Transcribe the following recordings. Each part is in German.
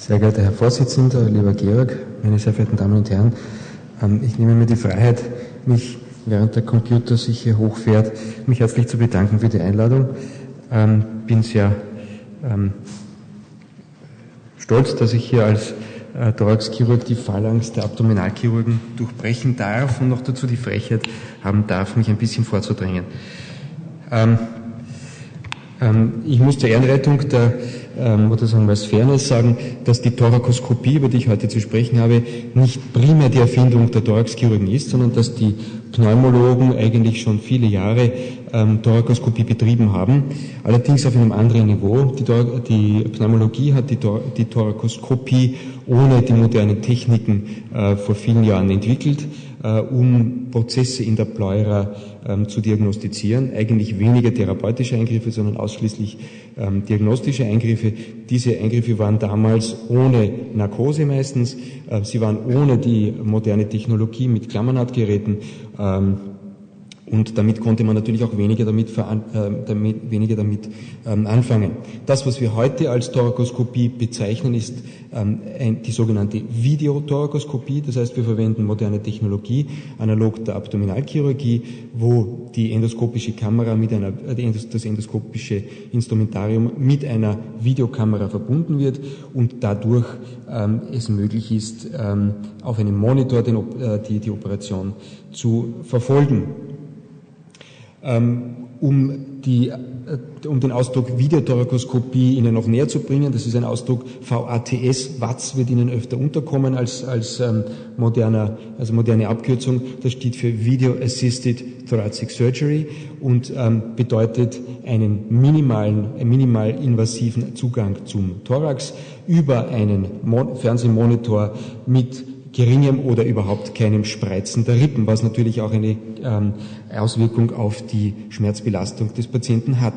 Sehr geehrter Herr Vorsitzender, lieber Georg, meine sehr verehrten Damen und Herren, ähm, ich nehme mir die Freiheit, mich während der Computer sich hier hochfährt, mich herzlich zu bedanken für die Einladung. Ähm, bin sehr ähm, stolz, dass ich hier als äh, Thoraxchirurg die Phalanx der Abdominalchirurgen durchbrechen darf und noch dazu die Frechheit haben darf, mich ein bisschen vorzudrängen. Ich muss zur Ehrenrettung der ähm, oder sagen wir es Fairness sagen, dass die Thorakoskopie, über die ich heute zu sprechen habe, nicht primär die Erfindung der Thoraxchirurgen ist, sondern dass die Pneumologen eigentlich schon viele Jahre ähm, Thorakoskopie betrieben haben, allerdings auf einem anderen Niveau. Die, die Pneumologie hat die, Tor die Thorakoskopie ohne die modernen Techniken äh, vor vielen Jahren entwickelt, um Prozesse in der Pleura ähm, zu diagnostizieren. Eigentlich weniger therapeutische Eingriffe, sondern ausschließlich ähm, diagnostische Eingriffe. Diese Eingriffe waren damals ohne Narkose meistens. Äh, sie waren ohne die moderne Technologie mit Klammernhautgeräten. Und damit konnte man natürlich auch weniger damit, äh, damit weniger damit ähm, anfangen. Das, was wir heute als Thorakoskopie bezeichnen, ist ähm, ein, die sogenannte Videotorakoskopie. Das heißt, wir verwenden moderne Technologie, analog der Abdominalchirurgie, wo die endoskopische Kamera mit einer, äh, das endoskopische Instrumentarium mit einer Videokamera verbunden wird und dadurch ähm, es möglich ist, ähm, auf einem Monitor den, äh, die, die Operation zu verfolgen. Ähm, um, die, äh, um den Ausdruck Videotorakoskopie Ihnen noch näher zu bringen, das ist ein Ausdruck VATS, WATS wird Ihnen öfter unterkommen als, als ähm, moderner, also moderne Abkürzung. Das steht für Video Assisted Thoracic Surgery und ähm, bedeutet einen minimalen, minimal invasiven Zugang zum Thorax über einen Mon Fernsehmonitor mit geringem oder überhaupt keinem Spreizen der Rippen, was natürlich auch eine ähm, Auswirkung auf die Schmerzbelastung des Patienten hat.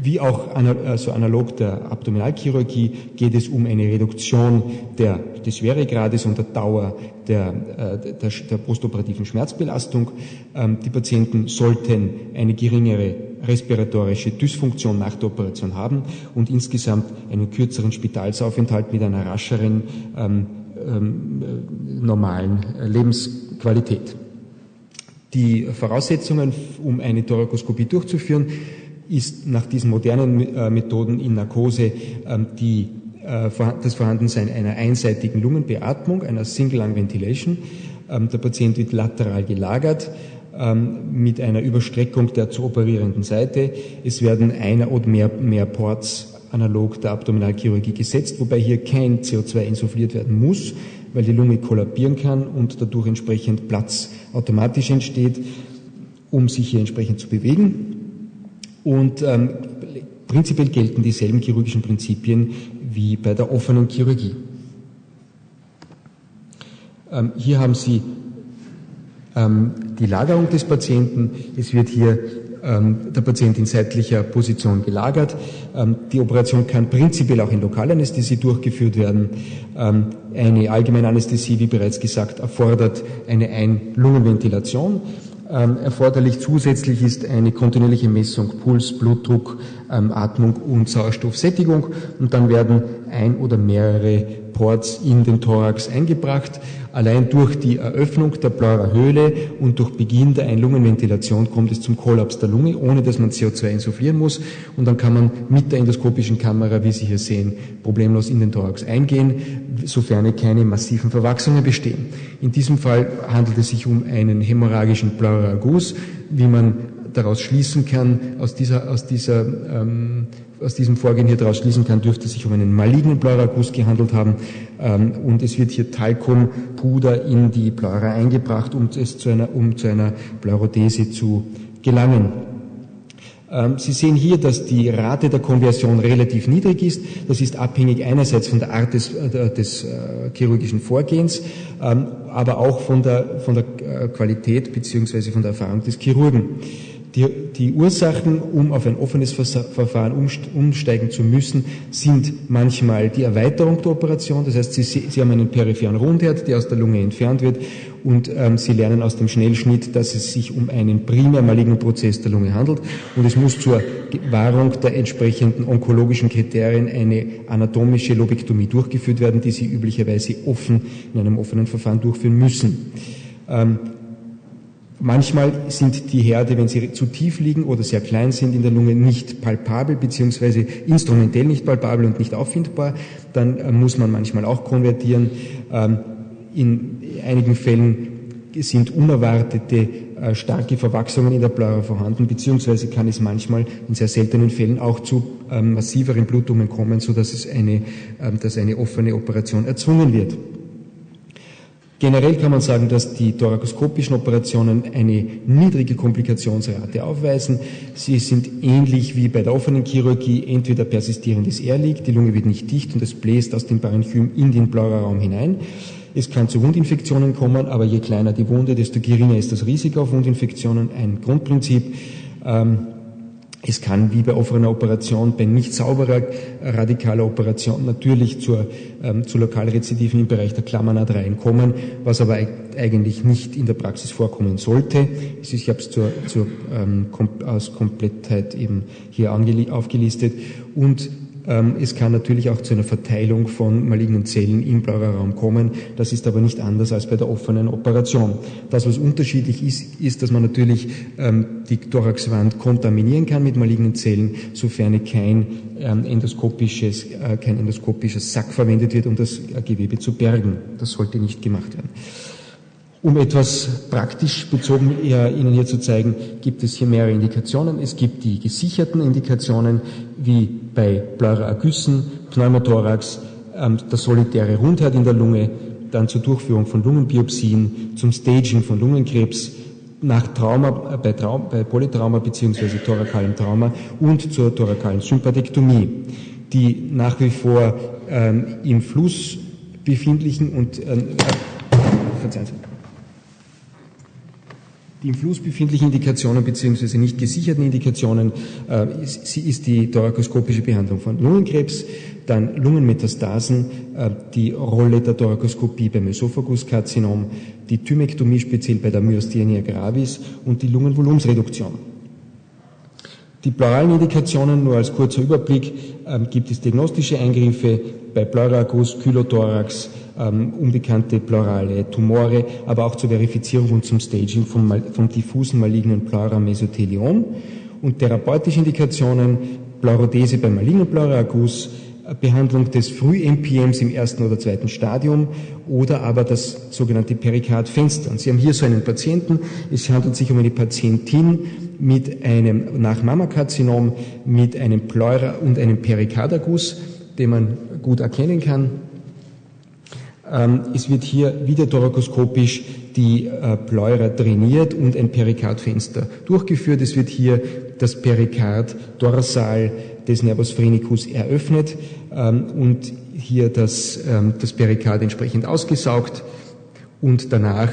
Wie auch also analog der Abdominalchirurgie geht es um eine Reduktion der, des Schweregrades und der Dauer der, äh, der, der postoperativen Schmerzbelastung. Ähm, die Patienten sollten eine geringere respiratorische Dysfunktion nach der Operation haben und insgesamt einen kürzeren Spitalsaufenthalt mit einer rascheren ähm, ähm, äh, normalen Lebensqualität. Die Voraussetzungen, um eine Thorakoskopie durchzuführen, ist nach diesen modernen äh, Methoden in Narkose ähm, die, äh, das Vorhandensein einer einseitigen Lungenbeatmung, einer Single Lung Ventilation. Ähm, der Patient wird lateral gelagert mit einer Überstreckung der zu operierenden Seite. Es werden einer oder mehr, mehr Ports analog der Abdominalchirurgie gesetzt, wobei hier kein CO2 insuffliert werden muss, weil die Lunge kollabieren kann und dadurch entsprechend Platz automatisch entsteht, um sich hier entsprechend zu bewegen. Und ähm, prinzipiell gelten dieselben chirurgischen Prinzipien wie bei der offenen Chirurgie. Ähm, hier haben Sie ähm, die Lagerung des Patienten. Es wird hier der Patient in seitlicher Position gelagert. Ähm, die Operation kann prinzipiell auch in Lokalanästhesie durchgeführt werden. Ähm, eine allgemeine Anästhesie, wie bereits gesagt, erfordert eine Ein-Lungenventilation. Erforderlich zusätzlich ist eine kontinuierliche Messung Puls, Blutdruck, Atmung und Sauerstoffsättigung und dann werden ein oder mehrere Ports in den Thorax eingebracht. Allein durch die Eröffnung der Pleurahöhle und durch Beginn der Einlungenventilation kommt es zum Kollaps der Lunge, ohne dass man CO2 insufflieren muss. Und dann kann man mit der endoskopischen Kamera, wie Sie hier sehen, problemlos in den Thorax eingehen, sofern keine massiven Verwachsungen bestehen. In diesem Fall handelt es sich um einen hämorrhagischen Pleuragus, wie man daraus schließen kann, aus dieser, aus dieser ähm, aus diesem Vorgehen hier daraus schließen kann, dürfte sich um einen malignen Pleuragus gehandelt haben. Ähm, und es wird hier Talkumpuder in die Pleura eingebracht, um es zu einer, um zu einer Pleurodese zu gelangen. Ähm, Sie sehen hier, dass die Rate der Konversion relativ niedrig ist. Das ist abhängig einerseits von der Art des, äh, des äh, chirurgischen Vorgehens, ähm, aber auch von der, von der äh, Qualität beziehungsweise von der Erfahrung des Chirurgen. Die, die Ursachen, um auf ein offenes Verfahren umsteigen zu müssen, sind manchmal die Erweiterung der Operation. Das heißt, Sie, Sie haben einen peripheren Rundherd, der aus der Lunge entfernt wird und ähm, Sie lernen aus dem Schnellschnitt, dass es sich um einen primär malignen Prozess der Lunge handelt und es muss zur Wahrung der entsprechenden onkologischen Kriterien eine anatomische Lobektomie durchgeführt werden, die Sie üblicherweise offen in einem offenen Verfahren durchführen müssen. Ähm, Manchmal sind die Herde, wenn sie zu tief liegen oder sehr klein sind in der Lunge, nicht palpabel beziehungsweise instrumentell nicht palpabel und nicht auffindbar. Dann äh, muss man manchmal auch konvertieren. Ähm, in einigen Fällen sind unerwartete äh, starke Verwachsungen in der Pleura vorhanden, beziehungsweise kann es manchmal in sehr seltenen Fällen auch zu ähm, massiveren Blutungen kommen, sodass es eine, ähm, dass eine offene Operation erzwungen wird. Generell kann man sagen, dass die thorakoskopischen Operationen eine niedrige Komplikationsrate aufweisen. Sie sind ähnlich wie bei der offenen Chirurgie entweder persistierendes Airleak, die Lunge wird nicht dicht und es bläst aus dem Parenchym in den Pleuraraum hinein. Es kann zu Wundinfektionen kommen, aber je kleiner die Wunde, desto geringer ist das Risiko auf Wundinfektionen. Ein Grundprinzip. Ähm, es kann wie bei offener Operation, bei nicht sauberer radikaler Operation natürlich zur, ähm, zu Lokalrezidiven im Bereich der Klammernaht kommen, was aber eigentlich nicht in der Praxis vorkommen sollte. Ich habe es zur, zur ähm, kom aus Komplettheit eben hier aufgelistet. Und es kann natürlich auch zu einer Verteilung von malignen Zellen im Pleuraraum kommen. Das ist aber nicht anders als bei der offenen Operation. Das, was unterschiedlich ist, ist, dass man natürlich ähm, die Thoraxwand kontaminieren kann mit malignen Zellen, sofern kein ähm, endoskopisches, äh, kein endoskopisches Sack verwendet wird, um das Gewebe zu bergen. Das sollte nicht gemacht werden. Um etwas praktisch bezogen Ihnen hier zu zeigen, gibt es hier mehrere Indikationen. Es gibt die gesicherten Indikationen, wie bei Pleuraergüssen, Pneumothorax, ähm, der solitäre Rundherd in der Lunge, dann zur Durchführung von Lungenbiopsien, zum Staging von Lungenkrebs, nach Trauma, äh, bei, Traum, bei Polytrauma bzw. thorakalem Trauma und zur thorakalen Sympathektomie, die nach wie vor ähm, im Fluss befindlichen und äh, verzeihen Sie die im Fluss befindlichen Indikationen bzw. nicht gesicherten Indikationen äh, ist, ist die thorakoskopische Behandlung von Lungenkrebs, dann Lungenmetastasen, äh, die Rolle der Thorakoskopie beim Ösophaguskarzinom, die Thymektomie speziell bei der Myasthenia gravis und die Lungenvolumensreduktion. Die pleuralen Indikationen, nur als kurzer Überblick, äh, gibt es diagnostische Eingriffe bei Pleuragus, Kylothorax, ähm, unbekannte pleurale Tumore, aber auch zur Verifizierung und zum Staging vom, vom diffusen malignen Pleuramesotheliom und therapeutische Indikationen, Pleurodese beim malignen Pleuragus, äh, Behandlung des Früh-MPMs im ersten oder zweiten Stadium oder aber das sogenannte Perikardfenster. Und Sie haben hier so einen Patienten. Es handelt sich um eine Patientin mit einem nach Mammakarzinom mit einem Pleura und einem Perikardagus, den man gut erkennen kann. Ähm, es wird hier wieder thorakoskopisch die äh, Pleura trainiert und ein Perikardfenster durchgeführt. Es wird hier das Perikard dorsal des Nervus phrenicus eröffnet ähm, und hier das, ähm, das Perikard entsprechend ausgesaugt und danach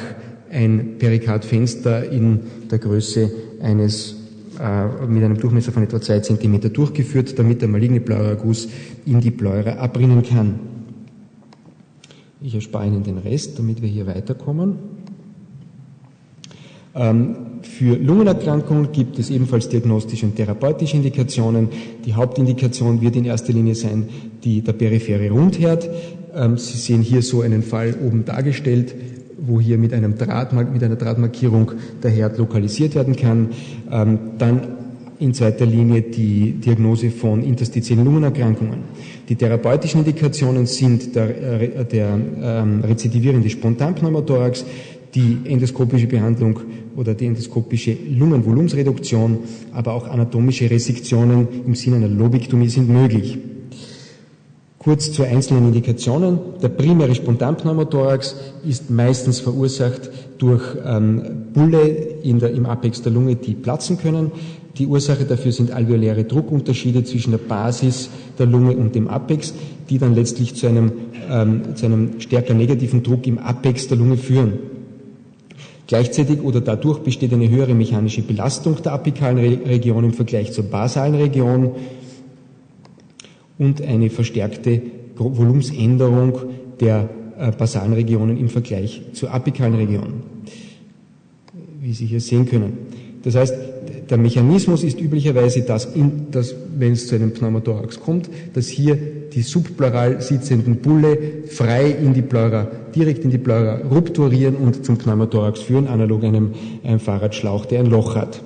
ein Perikardfenster in der Größe eines äh, mit einem Durchmesser von etwa zwei Zentimeter durchgeführt, damit der maligne Pleuragus in die Pleura abbringen kann. Ich erspare Ihnen den Rest, damit wir hier weiterkommen. Ähm, für Lungenerkrankungen gibt es ebenfalls diagnostische und therapeutische Indikationen. Die Hauptindikation wird in erster Linie sein die, der periphere Rundherd. Ähm, Sie sehen hier so einen Fall oben dargestellt, wo hier mit, einem Draht, mit einer Drahtmarkierung der Herd lokalisiert werden kann. Ähm, dann in zweiter Linie die Diagnose von interstitiellen Lungenerkrankungen. Die therapeutischen Indikationen sind der, äh, der ähm, rezidivierende Spontanpneumothorax, die endoskopische Behandlung oder die endoskopische Lungenvolumensreduktion, aber auch anatomische Resektionen im Sinne einer Lobektomie sind möglich. Kurz zu einzelnen Indikationen. Der primäre Spontanpneumothorax ist meistens verursacht durch ähm, Bulle in der, im Apex der Lunge, die platzen können. Die Ursache dafür sind alveoläre Druckunterschiede zwischen der Basis der Lunge und dem Apex, die dann letztlich zu einem, ähm, zu einem stärker negativen Druck im Apex der Lunge führen. Gleichzeitig oder dadurch besteht eine höhere mechanische Belastung der apikalen Region im Vergleich zur basalen Region und eine verstärkte Volumensänderung der äh, basalen Regionen im Vergleich zur apikalen Region, wie Sie hier sehen können. Das heißt, der Mechanismus ist üblicherweise, dass, in, dass wenn es zu einem Pneumothorax kommt, dass hier die subpleural sitzenden Bulle frei in die Pleura, direkt in die Pleura rupturieren und zum Pneumothorax führen, analog einem, einem Fahrradschlauch, der ein Loch hat.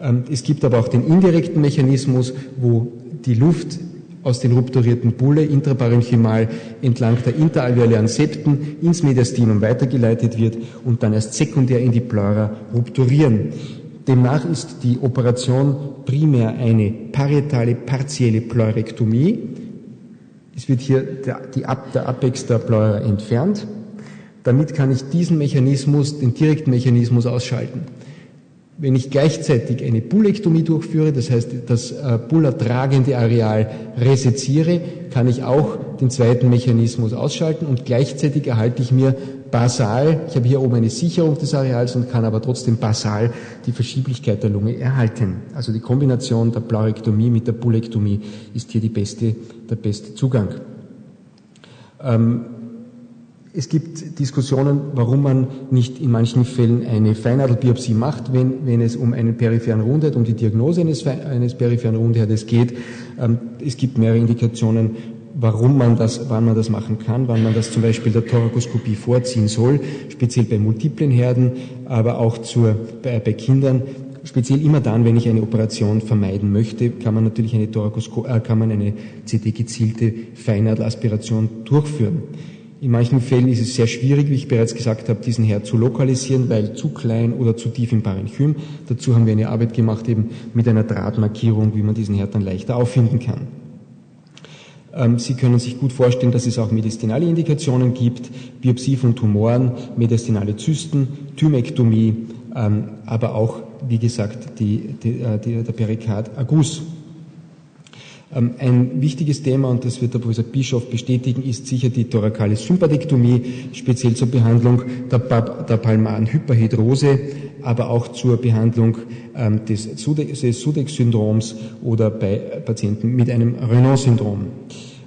Ähm, es gibt aber auch den indirekten Mechanismus, wo die Luft aus den rupturierten Bulle intraparenchymal entlang der interalveolären Septen ins Mediastinum weitergeleitet wird und dann erst sekundär in die Pleura rupturieren. Demnach ist die Operation primär eine parietale partielle Pleurektomie. Es wird hier der, die, der Apex der Pleura entfernt. Damit kann ich diesen Mechanismus, den direkten Mechanismus ausschalten. Wenn ich gleichzeitig eine Bullektomie durchführe, das heißt das äh, bullertragende Areal reseziere, kann ich auch den zweiten Mechanismus ausschalten und gleichzeitig erhalte ich mir basal, ich habe hier oben eine Sicherung des Areals und kann aber trotzdem basal die Verschieblichkeit der Lunge erhalten. Also die Kombination der Pleurektomie mit der Bullektomie ist hier die beste, der beste Zugang. Ähm, es gibt Diskussionen, warum man nicht in manchen Fällen eine Feinnadelbiopsie macht, wenn, wenn es um einen peripheren Rundheit, um die Diagnose eines, eines peripheren Rundheits geht. Ähm, es gibt mehrere Indikationen, warum man das, wann man das machen kann, wann man das zum Beispiel der Thorakoskopie vorziehen soll, speziell bei multiplen Herden, aber auch zur, bei, bei Kindern. Speziell immer dann, wenn ich eine Operation vermeiden möchte, kann man natürlich eine Thorakoskopie, äh, kann man eine CD-gezielte Feinnadelaspiration durchführen. In manchen Fällen ist es sehr schwierig, wie ich bereits gesagt habe, diesen Herd zu lokalisieren, weil zu klein oder zu tief im Parenchym. Dazu haben wir eine Arbeit gemacht, eben mit einer Drahtmarkierung, wie man diesen Herd dann leichter auffinden kann. Ähm, Sie können sich gut vorstellen, dass es auch mediastinale Indikationen gibt, Biopsie von Tumoren, mediastinale Zysten, Thymektomie, ähm, aber auch, wie gesagt, die, die, äh, der Perikard Agus. Ähm, ein wichtiges Thema, und das wird der Professor Bischof bestätigen, ist sicher die thorakale Sympathektomie, speziell zur Behandlung der, der palmaren Hyperhidrose, aber auch zur Behandlung ähm, des Sudex-Syndroms oder bei Patienten mit einem Renault-Syndrom.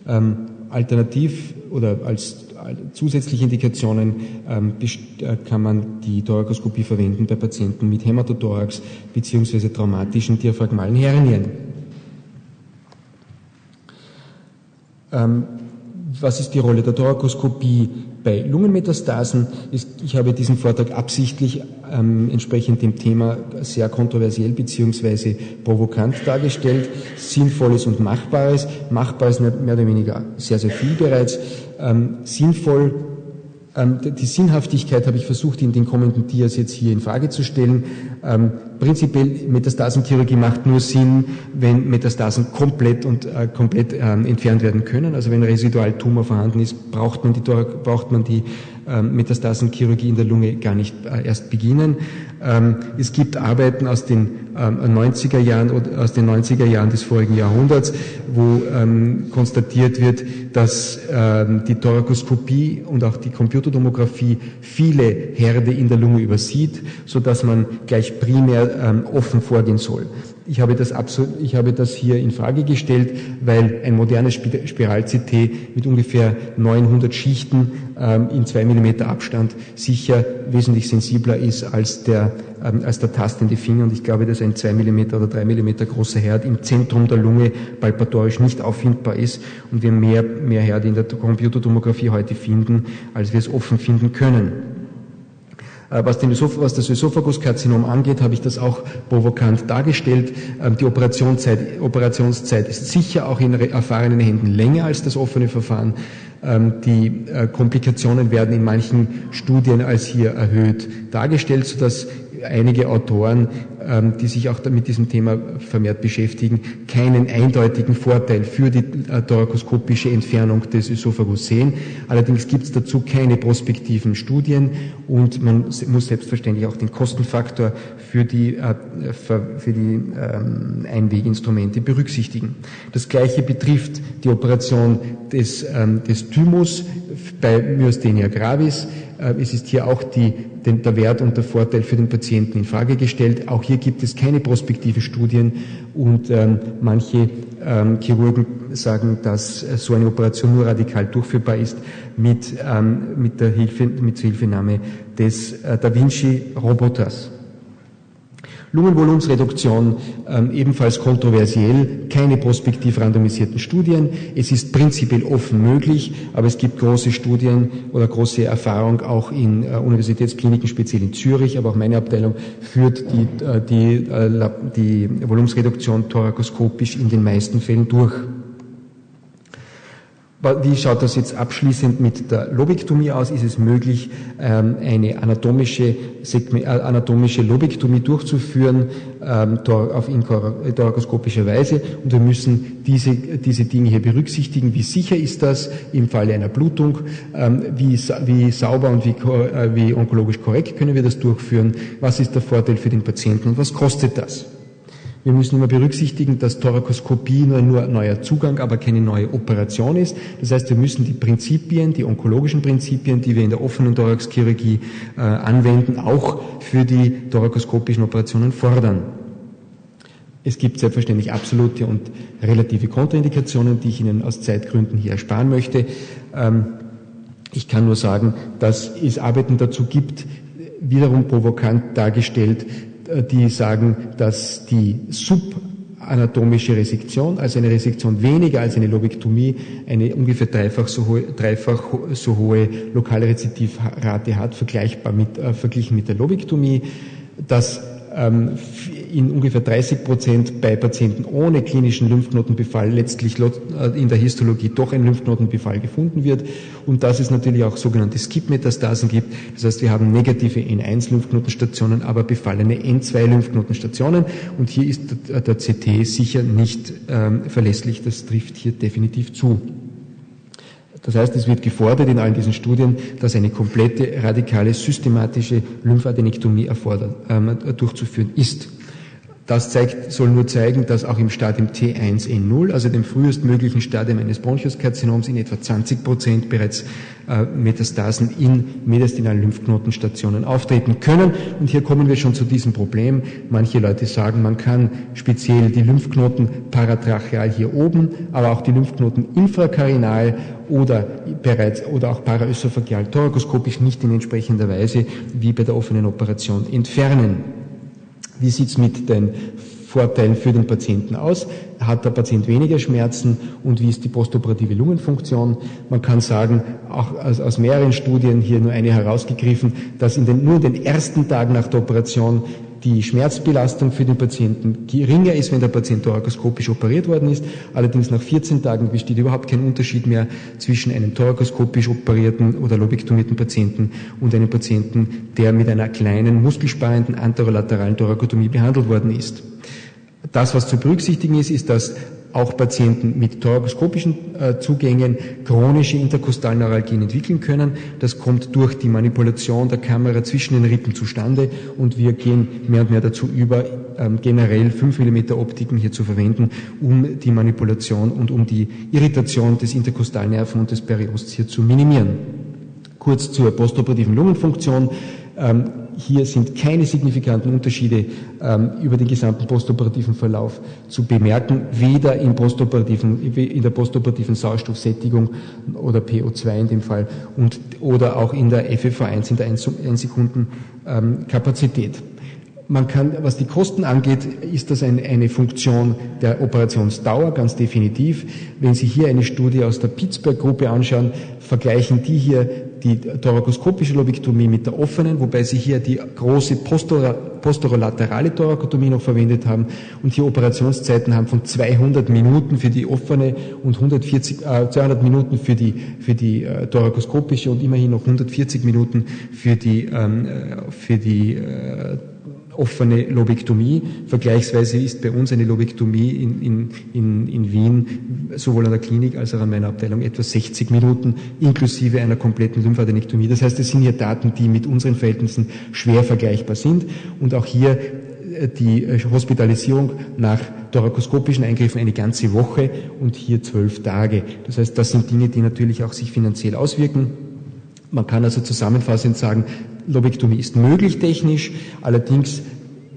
Ähm, alternativ oder als zusätzliche Indikationen ähm, äh, kann man die Thorakoskopie verwenden bei Patienten mit Hämatothorax bzw. traumatischen diaphragmalen Hernien. Ähm, was ist die Rolle der Thorakoskopie bei Lungenmetastasen? Ich habe diesen Vortrag absichtlich ähm, entsprechend dem Thema sehr kontroversiell beziehungsweise provokant dargestellt. Sinnvolles und Machbares. Machbar ist mehr, oder weniger sehr, sehr viel bereits. Ähm, sinnvoll die Sinnhaftigkeit habe ich versucht, in den kommenden Dias jetzt hier in Frage zu stellen. Ähm, prinzipiell Metastasenchirurgie macht nur Sinn, wenn Metastasen komplett und äh, komplett ähm, entfernt werden können. Also wenn Residualtumor vorhanden ist, braucht man die, braucht man die ähm, Metastasenchirurgie in der Lunge gar nicht äh, erst beginnen. Ähm, es gibt Arbeiten aus den 90er ähm, Jahren oder aus den 90er Jahren des vorigen Jahrhunderts, wo konstatiert wird, dass die Thorakoskopie und auch die Computertomographie viele Herde in der Lunge übersieht, so man gleich primär offen vorgehen soll. Ich habe das absolut, ich habe das hier in Frage gestellt, weil ein modernes Spiral-CT mit ungefähr 900 Schichten ähm, in zwei Millimeter Abstand sicher wesentlich sensibler ist als der, ähm, als der tastende Finger. Und ich glaube, dass ein zwei Millimeter oder drei Millimeter großer Herd im Zentrum der Lunge palpatorisch nicht auffindbar ist und wir mehr, mehr Herde in der Computertomographie heute finden, als wir es offen finden können. Äh, was, den was das Ösophaguskarzinom angeht, habe ich das auch provokant dargestellt. Ähm, die Operationszeit, Operationszeit ist sicher auch in erfahrenen Händen länger als das offene Verfahren. Ähm, die äh, Komplikationen werden in manchen Studien als hier erhöht dargestellt, sodass einige Autoren ähm, die sich auch mit diesem Thema vermehrt beschäftigen, keinen eindeutigen Vorteil für die äh, thorakoskopische Entfernung des Ösophagus sehen. Allerdings gibt es dazu keine prospektiven Studien und man muss selbstverständlich auch den Kostenfaktor für die, äh, für die ähm, Einweginstrumente berücksichtigen. Das Gleiche betrifft die Operation des, ähm, des Thymus bei Myasthenia gravis. Äh, es ist hier auch die, den, der Wert und der Vorteil für den Patienten in Frage gestellt. Auch hier gibt es keine prospektive Studien und ähm, manche ähm, Chirurgen sagen, dass so eine Operation nur radikal durchführbar ist mit, ähm, mit der Hilfe, mit Zuhilfenahme des äh, Da Vinci Roboters. Lungenvolumensreduktion ähm, ebenfalls kontroversiell, keine prospektiv randomisierten Studien. Es ist prinzipiell offen möglich, aber es gibt große Studien oder große Erfahrung auch in äh, Universitätskliniken, speziell in Zürich, aber auch meine Abteilung führt die, äh, die, äh, die Volumensreduktion thorakoskopisch in den meisten Fällen durch. Wie schaut das jetzt abschließend mit der Lobektomie aus? Ist es möglich, ähm, eine anatomische, äh, anatomische Lobektomie durchzuführen ähm, auf thorakoskopischer Weise? Und wir müssen diese, diese Dinge hier berücksichtigen. Wie sicher ist das im Falle einer Blutung? Ähm, wie, wie sauber und wie, äh, wie onkologisch korrekt können wir das durchführen? Was ist der Vorteil für den Patienten und was kostet das? Wir müssen immer berücksichtigen, dass Thorakoskopie nur, ein neuer Zugang, aber keine neue Operation ist. Das heißt, wir müssen die Prinzipien, die onkologischen Prinzipien, die wir in der offenen Thoraxchirurgie äh, anwenden, auch für die thorakoskopischen Operationen fordern. Es gibt selbstverständlich absolute und relative Kontraindikationen, die ich Ihnen aus Zeitgründen hier ersparen möchte. Ähm, ich kann nur sagen, dass es Arbeiten dazu gibt, wiederum provokant dargestellt, die sagen, dass die subanatomische Resektion, also eine Resektion weniger als eine Lobektomie, eine ungefähr dreifach so hohe, dreifach so hohe lokale Rezidivrate hat, vergleichbar mit, äh, verglichen mit der Lobektomie, dass ähm, in ungefähr 30 Prozent bei Patienten ohne klinischen Lymphknotenbefall letztlich äh, in der Histologie doch ein Lymphknotenbefall gefunden wird und dass es natürlich auch sogenannte Skip-Metastasen gibt. Das heißt, wir haben negative N1-Lymphknotenstationen, aber befallene N2-Lymphknotenstationen und hier ist der CT sicher nicht ähm, verlässlich. Das trifft hier definitiv zu. Das heißt, es wird gefordert in allen diesen Studien, dass eine komplette, radikale, systematische Lymphadenektomie erfordert, ähm, durchzuführen ist. Das zeigt, soll nur zeigen, dass auch im Stadium T1N0, also dem frühestmöglichen Stadium eines Bronchiuskarzinoms, in etwa 20 Prozent bereits äh, Metastasen in mediastinalen Lymphknotenstationen auftreten können. Und hier kommen wir schon zu diesem Problem. Manche Leute sagen, man kann speziell die Lymphknoten paratracheal hier oben, aber auch die Lymphknoten infrakarinal oder bereits oder auch paraösophageal thorakoskopisch nicht in entsprechender Weise wie bei der offenen Operation entfernen. Wie sieht's mit den Vorteilen für den Patienten aus? Hat der Patient weniger Schmerzen und wie ist die postoperative Lungenfunktion? Man kann sagen, auch aus, aus mehreren Studien hier nur eine herausgegriffen, dass in den, nur in den ersten Tagen nach der Operation die Schmerzbelastung für den Patienten geringer ist, wenn der Patient thorakoskopisch operiert worden ist. Allerdings nach 14 Tagen besteht überhaupt kein Unterschied mehr zwischen einem thorakoskopisch operierten oder lobektomierten Patienten und einem Patienten, der mit einer kleinen muskelsparenden anterolateralen Thorakotomie behandelt worden ist. Das, was zu berücksichtigen ist, ist, dass auch Patienten mit thorakoskopischen äh, Zugängen chronische Interkostalneuralgien entwickeln können. Das kommt durch die Manipulation der Kamera zwischen den Rippen zustande und wir gehen mehr und mehr dazu über, ähm, generell 5 mm Optiken hier zu verwenden, um die Manipulation und um die Irritation des Interkostalnerven und des Periosts hier zu minimieren. Kurz zur postoperativen Lungenfunktion. Ähm, hier sind keine signifikanten Unterschiede ähm, über den gesamten postoperativen Verlauf zu bemerken, weder im postoperativen, in der postoperativen Sauerstoffsättigung oder PO2 in dem Fall und, oder auch in der FFV1 in der 1 Sekunden ähm, Kapazität. Man kann, was die Kosten angeht, ist das ein, eine Funktion der Operationsdauer, ganz definitiv. Wenn Sie hier eine Studie aus der Pittsburgh-Gruppe anschauen, vergleichen die hier die thorakoskopische Lobektomie mit der offenen, wobei sie hier die große posterolaterale Thorakotomie noch verwendet haben und hier Operationszeiten haben von 200 Minuten für die offene und 140, äh, 200 Minuten für die, für die äh, thorakoskopische und immerhin noch 140 Minuten für die, ähm, äh, für die äh, offene Lobektomie. Vergleichsweise ist bei uns eine Lobektomie in, in, in, in Wien sowohl an der Klinik als auch an meiner Abteilung etwa 60 Minuten inklusive einer kompletten Lymphadenektomie. Das heißt, es sind hier Daten, die mit unseren Verhältnissen schwer vergleichbar sind und auch hier äh, die äh, Hospitalisierung nach thorakoskopischen Eingriffen eine ganze Woche und hier zwölf Tage. Das heißt, das sind Dinge, die natürlich auch sich finanziell auswirken. Man kann also zusammenfassend sagen, Lobektomie ist möglich technisch, allerdings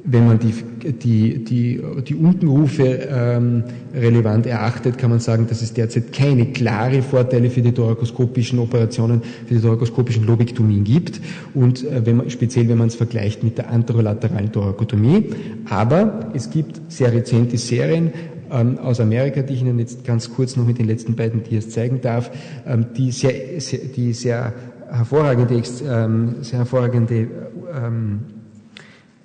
wenn man die, die, die, die Unkenrufe ähm, relevant erachtet, kann man sagen, dass es derzeit keine klare Vorteile für die thorakoskopischen Operationen, für die thorakoskopischen Lobektomien gibt und äh, wenn man, speziell wenn man es vergleicht mit der anterolateralen Thorakotomie. Aber es gibt sehr rezente Serien ähm, aus Amerika, die ich Ihnen jetzt ganz kurz noch mit den letzten beiden Dias zeigen darf, ähm, die sehr, sehr, die sehr hervorragende, ähm, sehr hervorragende ähm,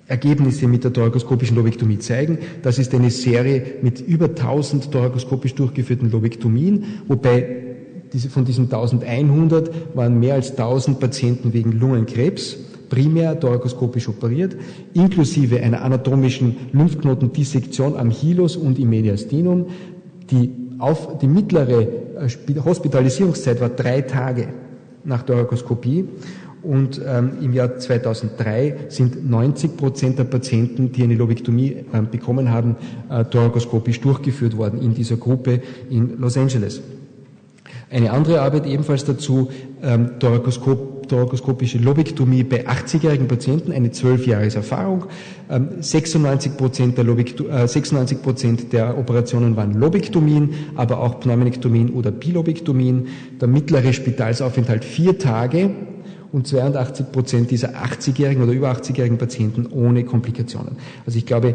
Ergebnisse mit der thorakoskopischen Lobektomie zeigen. Das ist eine Serie mit über 1000 thorakoskopisch durchgeführten Lobektomien, wobei diese, von diesen 1100 waren mehr als 1000 Patienten wegen Lungenkrebs primär thorakoskopisch operiert, inklusive einer anatomischen Lymphknotendissektion am Hilus und im Mediastinum. Die, auf, die mittlere äh, Hospitalisierungszeit war drei Tage nach Thorakoskopie und ähm, im Jahr 2003 sind 90 Prozent der Patienten, die eine Lobektomie äh, bekommen haben, äh, thorakoskopisch durchgeführt worden in dieser Gruppe in Los Angeles. Eine andere Arbeit ebenfalls dazu, ähm, Thorakoskop, thorakoskopische Lobektomie bei 80-jährigen Patienten, eine 12 Jahres Erfahrung. Ähm, 96 Prozent der, äh, 96 Prozent der Operationen waren Lobektomien, aber auch Pneumonektomien oder Bilobektomien. Der mittlere Spitalsaufenthalt vier Tage und 82 Prozent dieser 80-jährigen oder über 80-jährigen Patienten ohne Komplikationen. Also ich glaube,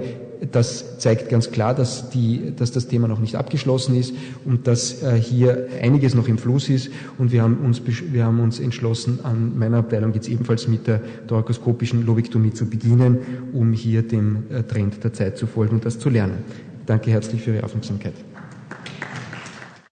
das zeigt ganz klar, dass, die, dass das Thema noch nicht abgeschlossen ist und dass äh, hier einiges noch im Fluss ist. Und wir haben uns, wir haben uns entschlossen, an meiner Abteilung jetzt ebenfalls mit der thorakoskopischen Lobektomie zu beginnen, um hier dem äh, Trend der Zeit zu folgen und das zu lernen. Danke herzlich für Ihre Aufmerksamkeit.